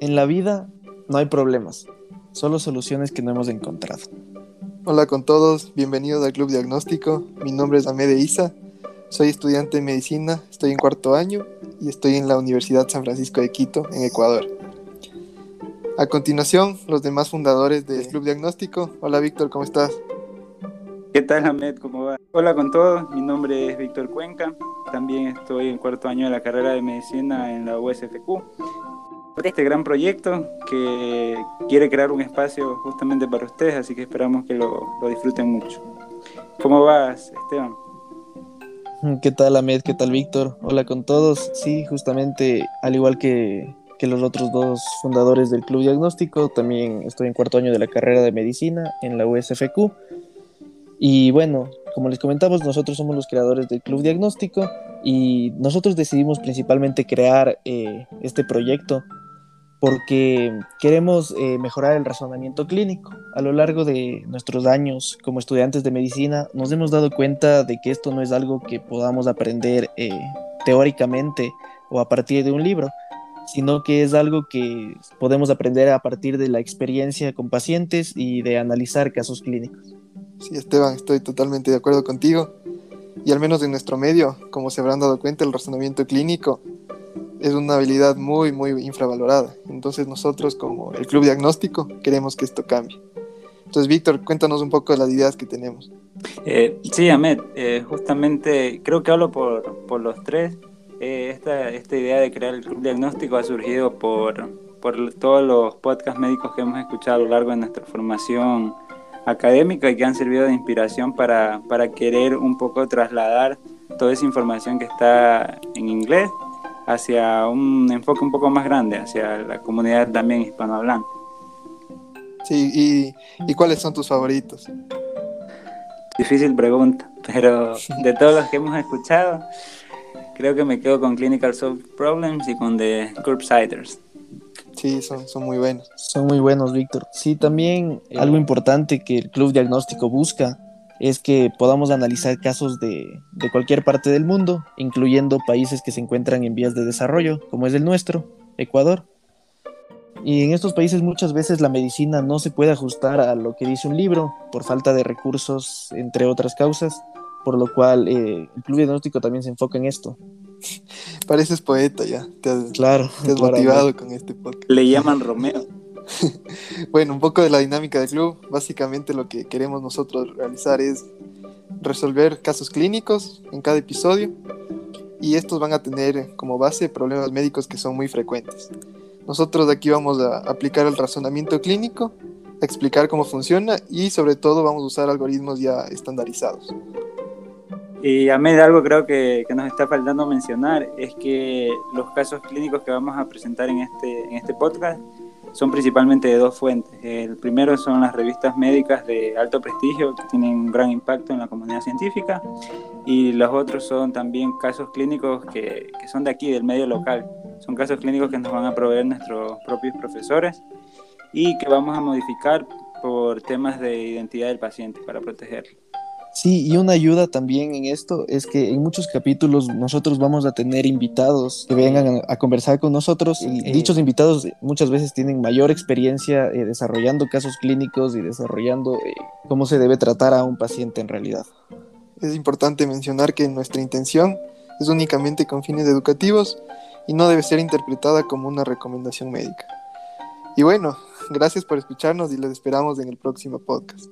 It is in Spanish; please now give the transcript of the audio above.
En la vida no hay problemas, solo soluciones que no hemos encontrado. Hola con todos, bienvenidos al Club Diagnóstico. Mi nombre es Amede Isa, soy estudiante de medicina, estoy en cuarto año y estoy en la Universidad San Francisco de Quito, en Ecuador. A continuación, los demás fundadores del Club Diagnóstico. Hola Víctor, ¿cómo estás? ¿Qué tal, Ahmed? ¿Cómo va? Hola con todos, mi nombre es Víctor Cuenca, también estoy en cuarto año de la carrera de medicina en la USFQ. Este gran proyecto que quiere crear un espacio justamente para ustedes, así que esperamos que lo, lo disfruten mucho. ¿Cómo vas, Esteban? ¿Qué tal, Ahmed? ¿Qué tal, Víctor? Hola con todos. Sí, justamente, al igual que, que los otros dos fundadores del Club Diagnóstico, también estoy en cuarto año de la carrera de medicina en la USFQ. Y bueno, como les comentamos, nosotros somos los creadores del Club Diagnóstico y nosotros decidimos principalmente crear eh, este proyecto porque queremos eh, mejorar el razonamiento clínico. A lo largo de nuestros años como estudiantes de medicina nos hemos dado cuenta de que esto no es algo que podamos aprender eh, teóricamente o a partir de un libro, sino que es algo que podemos aprender a partir de la experiencia con pacientes y de analizar casos clínicos. Sí, Esteban, estoy totalmente de acuerdo contigo. Y al menos en nuestro medio, como se habrán dado cuenta, el razonamiento clínico es una habilidad muy, muy infravalorada. Entonces nosotros como el Club Diagnóstico queremos que esto cambie. Entonces, Víctor, cuéntanos un poco de las ideas que tenemos. Eh, sí, Ahmed, eh, justamente creo que hablo por, por los tres. Eh, esta, esta idea de crear el Club Diagnóstico ha surgido por, por todos los podcasts médicos que hemos escuchado a lo largo de nuestra formación académica y que han servido de inspiración para, para querer un poco trasladar toda esa información que está en inglés hacia un enfoque un poco más grande, hacia la comunidad también hispanohablante. Sí, ¿y, ¿y cuáles son tus favoritos? Difícil pregunta, pero de todos los que hemos escuchado, creo que me quedo con Clinical Solve Problems y con The Curbsiders. Sí, son, son muy buenos. Son muy buenos, Víctor. Sí, también algo importante que el Club Diagnóstico busca es que podamos analizar casos de, de, cualquier parte del mundo, incluyendo países que se encuentran en vías de desarrollo, como es el nuestro, Ecuador. Y en estos países muchas veces la medicina no se puede ajustar a lo que dice un libro por falta de recursos, entre otras causas, por lo cual eh, el Club Diagnóstico también se enfoca en esto. Pareces poeta ya. Te has, claro. Te has motivado con este podcast. Le llaman Romeo. bueno, un poco de la dinámica del club. Básicamente lo que queremos nosotros realizar es resolver casos clínicos en cada episodio y estos van a tener como base problemas médicos que son muy frecuentes. Nosotros aquí vamos a aplicar el razonamiento clínico, a explicar cómo funciona y sobre todo vamos a usar algoritmos ya estandarizados. Y a mí algo creo que, que, nos está faltando mencionar es que los casos clínicos que vamos a presentar en este, en este podcast son principalmente de dos fuentes. El primero son las revistas médicas de alto prestigio que tienen un gran impacto en la comunidad científica y los otros son también casos clínicos que, que son de aquí, del medio local. Son casos clínicos que nos van a proveer nuestros propios profesores y que vamos a modificar por temas de identidad del paciente para protegerlo. Sí, y una ayuda también en esto es que en muchos capítulos nosotros vamos a tener invitados que vengan a, conversar con nosotros y dichos invitados muchas veces tienen mayor experiencia eh, desarrollando casos clínicos y desarrollando eh, cómo se debe tratar a un paciente en realidad. Es importante mencionar que nuestra intención es únicamente con fines educativos y no debe ser interpretada como una recomendación médica. Y bueno, gracias por escucharnos y les esperamos en el próximo podcast.